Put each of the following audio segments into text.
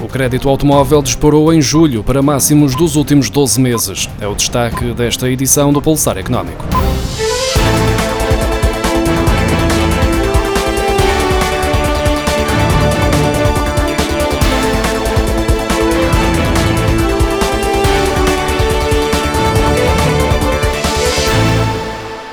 O crédito automóvel disparou em julho para máximos dos últimos 12 meses. É o destaque desta edição do Pulsar Económico.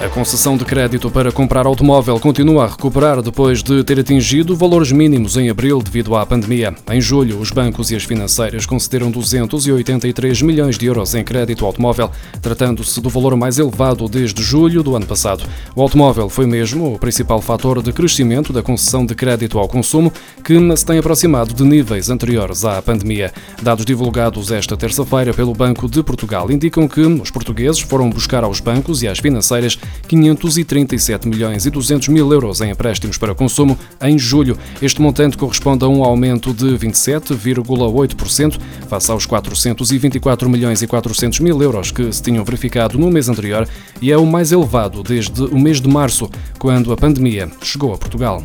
Concessão de crédito para comprar automóvel continua a recuperar depois de ter atingido valores mínimos em abril devido à pandemia. Em julho, os bancos e as financeiras concederam 283 milhões de euros em crédito automóvel, tratando-se do valor mais elevado desde julho do ano passado. O automóvel foi mesmo o principal fator de crescimento da concessão de crédito ao consumo, que se tem aproximado de níveis anteriores à pandemia. Dados divulgados esta terça-feira pelo Banco de Portugal indicam que os portugueses foram buscar aos bancos e às financeiras 537 milhões e 200 mil euros em empréstimos para consumo em julho. Este montante corresponde a um aumento de 27,8% face aos 424 milhões e 400 mil euros que se tinham verificado no mês anterior e é o mais elevado desde o mês de março, quando a pandemia chegou a Portugal.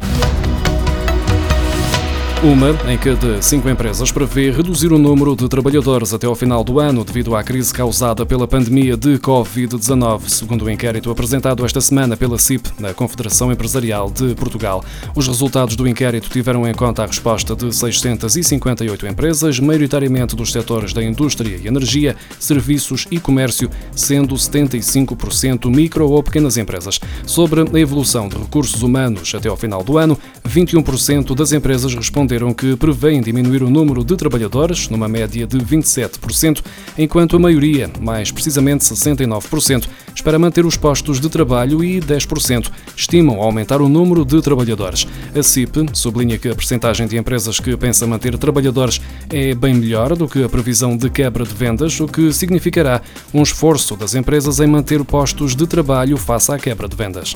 Uma em cada cinco empresas prevê reduzir o número de trabalhadores até ao final do ano devido à crise causada pela pandemia de Covid-19, segundo o um inquérito apresentado esta semana pela CIP, na Confederação Empresarial de Portugal. Os resultados do inquérito tiveram em conta a resposta de 658 empresas, maioritariamente dos setores da indústria e energia, serviços e comércio, sendo 75% micro ou pequenas empresas. Sobre a evolução de recursos humanos até ao final do ano, 21% das empresas responderam que prevêem diminuir o número de trabalhadores, numa média de 27%, enquanto a maioria, mais precisamente 69%, espera manter os postos de trabalho e 10% estimam aumentar o número de trabalhadores. A CIP sublinha que a percentagem de empresas que pensa manter trabalhadores é bem melhor do que a previsão de quebra de vendas, o que significará um esforço das empresas em manter postos de trabalho face à quebra de vendas.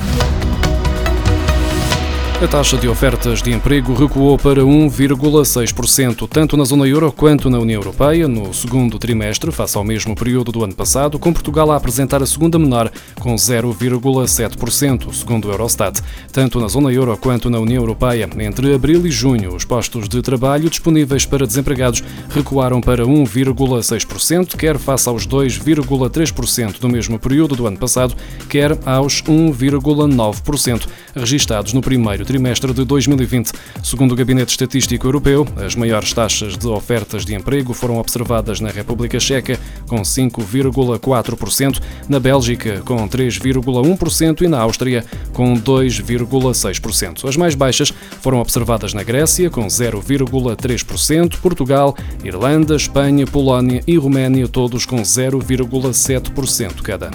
A taxa de ofertas de emprego recuou para 1,6%, tanto na zona euro quanto na União Europeia, no segundo trimestre, face ao mesmo período do ano passado, com Portugal a apresentar a segunda menor, com 0,7%, segundo o Eurostat. Tanto na zona euro quanto na União Europeia, entre abril e junho, os postos de trabalho disponíveis para desempregados recuaram para 1,6%, quer face aos 2,3% do mesmo período do ano passado, quer aos 1,9% registados no primeiro trimestre de 2020. Segundo o Gabinete Estatístico Europeu, as maiores taxas de ofertas de emprego foram observadas na República Checa, com 5,4%, na Bélgica, com 3,1% e na Áustria, com 2,6%. As mais baixas foram observadas na Grécia, com 0,3%, Portugal, Irlanda, Espanha, Polónia e Roménia, todos com 0,7% cada.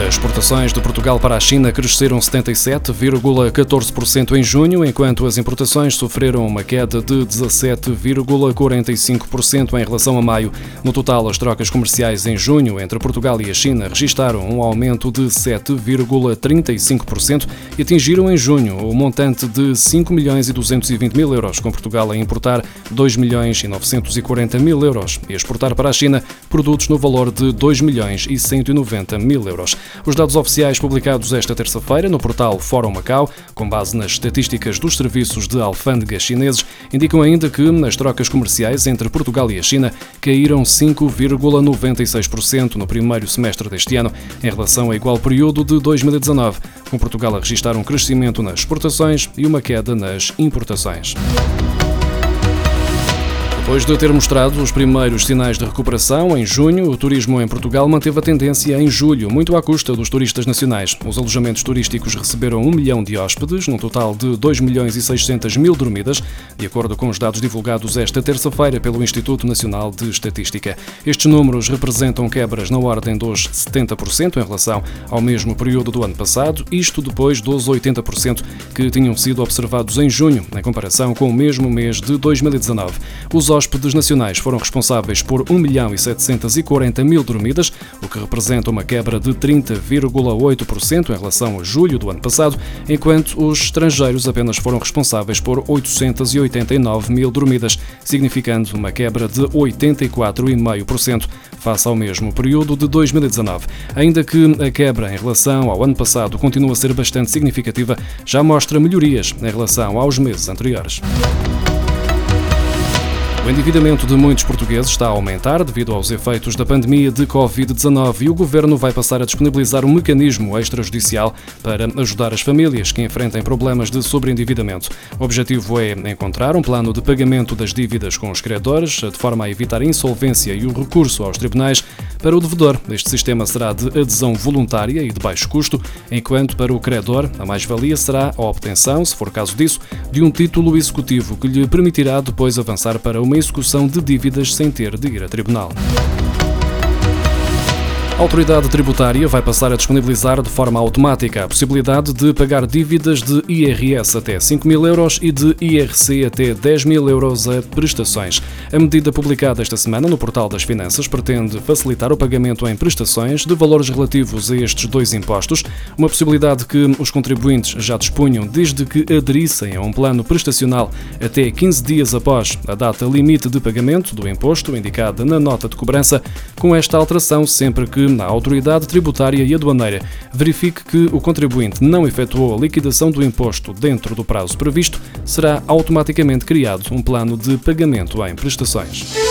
As exportações de Portugal para a China cresceram 77,14% em junho, enquanto as importações sofreram uma queda de 17,45% em relação a maio. No total, as trocas comerciais em junho entre Portugal e a China registaram um aumento de 7,35% e atingiram em junho o montante de 5 milhões e 220 mil euros, com Portugal a importar 2 milhões e 940 mil euros e exportar para a China produtos no valor de 2 milhões e 190 mil euros. Os dados oficiais publicados esta terça-feira no portal Fórum Macau, com base nas estatísticas dos serviços de alfândega chineses, indicam ainda que as trocas comerciais entre Portugal e a China caíram 5,96% no primeiro semestre deste ano, em relação ao igual período de 2019, com Portugal a registrar um crescimento nas exportações e uma queda nas importações. Depois de ter mostrado os primeiros sinais de recuperação em junho, o turismo em Portugal manteve a tendência em julho, muito à custa dos turistas nacionais. Os alojamentos turísticos receberam um milhão de hóspedes, num total de 2 milhões e 600 mil dormidas, de acordo com os dados divulgados esta terça-feira pelo Instituto Nacional de Estatística. Estes números representam quebras na ordem dos 70% em relação ao mesmo período do ano passado, isto depois dos 80% que tinham sido observados em junho, em comparação com o mesmo mês de 2019. Os hóspedes nacionais foram responsáveis por 1 milhão e 740 mil dormidas, o que representa uma quebra de 30,8% em relação a julho do ano passado, enquanto os estrangeiros apenas foram responsáveis por 889 mil dormidas, significando uma quebra de 84,5% face ao mesmo período de 2019. Ainda que a quebra em relação ao ano passado continua a ser bastante significativa, já mostra melhorias em relação aos meses anteriores. O endividamento de muitos portugueses está a aumentar devido aos efeitos da pandemia de Covid-19 e o governo vai passar a disponibilizar um mecanismo extrajudicial para ajudar as famílias que enfrentem problemas de sobreendividamento. O objetivo é encontrar um plano de pagamento das dívidas com os credores, de forma a evitar a insolvência e o recurso aos tribunais. Para o devedor, este sistema será de adesão voluntária e de baixo custo, enquanto para o credor, a mais-valia será a obtenção, se for caso disso, de um título executivo que lhe permitirá depois avançar para uma execução de dívidas sem ter de ir a tribunal. A autoridade tributária vai passar a disponibilizar de forma automática a possibilidade de pagar dívidas de IRS até 5 mil euros e de IRC até 10 mil euros a prestações. A medida publicada esta semana no Portal das Finanças pretende facilitar o pagamento em prestações de valores relativos a estes dois impostos, uma possibilidade que os contribuintes já dispunham desde que aderissem a um plano prestacional até 15 dias após a data limite de pagamento do imposto indicada na nota de cobrança. Com esta alteração, sempre que na autoridade tributária e aduaneira verifique que o contribuinte não efetuou a liquidação do imposto dentro do prazo previsto, será automaticamente criado um plano de pagamento em prestações.